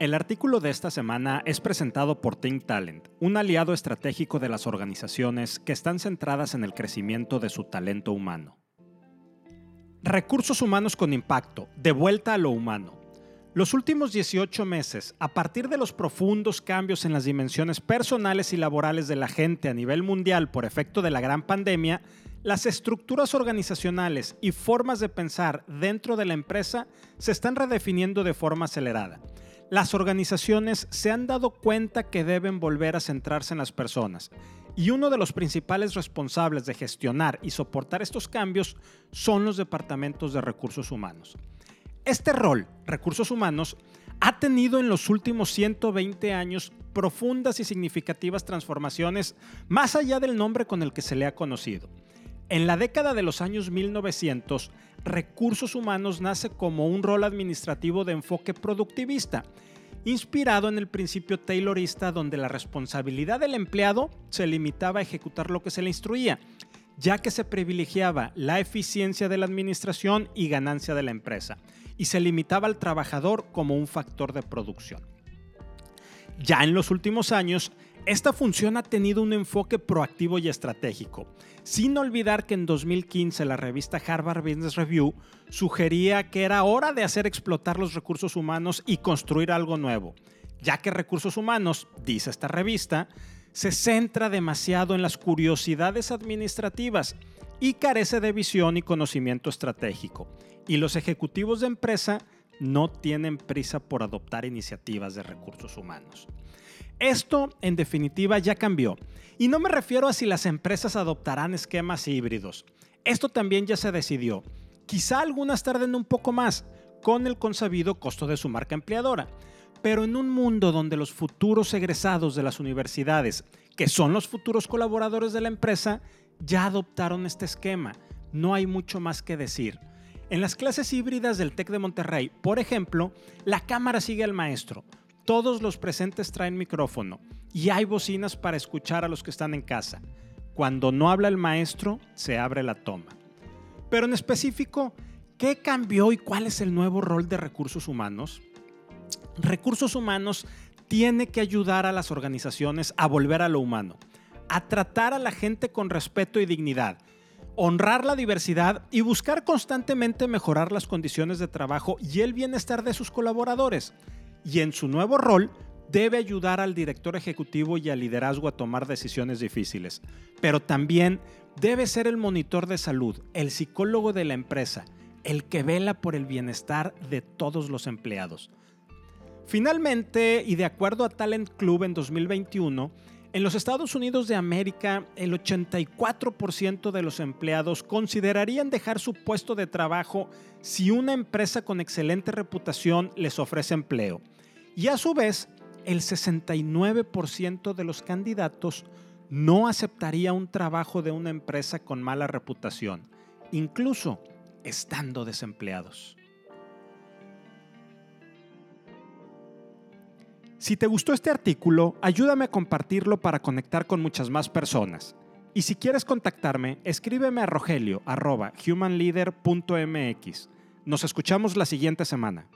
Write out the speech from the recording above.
El artículo de esta semana es presentado por Think Talent, un aliado estratégico de las organizaciones que están centradas en el crecimiento de su talento humano. Recursos humanos con impacto, de vuelta a lo humano. Los últimos 18 meses, a partir de los profundos cambios en las dimensiones personales y laborales de la gente a nivel mundial por efecto de la gran pandemia, las estructuras organizacionales y formas de pensar dentro de la empresa se están redefiniendo de forma acelerada las organizaciones se han dado cuenta que deben volver a centrarse en las personas. Y uno de los principales responsables de gestionar y soportar estos cambios son los departamentos de recursos humanos. Este rol, recursos humanos, ha tenido en los últimos 120 años profundas y significativas transformaciones más allá del nombre con el que se le ha conocido. En la década de los años 1900, recursos humanos nace como un rol administrativo de enfoque productivista, inspirado en el principio taylorista donde la responsabilidad del empleado se limitaba a ejecutar lo que se le instruía, ya que se privilegiaba la eficiencia de la administración y ganancia de la empresa, y se limitaba al trabajador como un factor de producción. Ya en los últimos años, esta función ha tenido un enfoque proactivo y estratégico, sin olvidar que en 2015 la revista Harvard Business Review sugería que era hora de hacer explotar los recursos humanos y construir algo nuevo, ya que recursos humanos, dice esta revista, se centra demasiado en las curiosidades administrativas y carece de visión y conocimiento estratégico, y los ejecutivos de empresa no tienen prisa por adoptar iniciativas de recursos humanos. Esto, en definitiva, ya cambió. Y no me refiero a si las empresas adoptarán esquemas híbridos. Esto también ya se decidió. Quizá algunas tarden un poco más, con el consabido costo de su marca empleadora. Pero en un mundo donde los futuros egresados de las universidades, que son los futuros colaboradores de la empresa, ya adoptaron este esquema. No hay mucho más que decir. En las clases híbridas del TEC de Monterrey, por ejemplo, la cámara sigue al maestro, todos los presentes traen micrófono y hay bocinas para escuchar a los que están en casa. Cuando no habla el maestro, se abre la toma. Pero en específico, ¿qué cambió y cuál es el nuevo rol de recursos humanos? Recursos humanos tiene que ayudar a las organizaciones a volver a lo humano, a tratar a la gente con respeto y dignidad, honrar la diversidad y buscar constantemente mejorar las condiciones de trabajo y el bienestar de sus colaboradores y en su nuevo rol debe ayudar al director ejecutivo y al liderazgo a tomar decisiones difíciles, pero también debe ser el monitor de salud, el psicólogo de la empresa, el que vela por el bienestar de todos los empleados. Finalmente, y de acuerdo a Talent Club en 2021, en los Estados Unidos de América, el 84% de los empleados considerarían dejar su puesto de trabajo si una empresa con excelente reputación les ofrece empleo. Y a su vez, el 69% de los candidatos no aceptaría un trabajo de una empresa con mala reputación, incluso estando desempleados. Si te gustó este artículo, ayúdame a compartirlo para conectar con muchas más personas. Y si quieres contactarme, escríbeme a rogelio.humanleader.mx. Nos escuchamos la siguiente semana.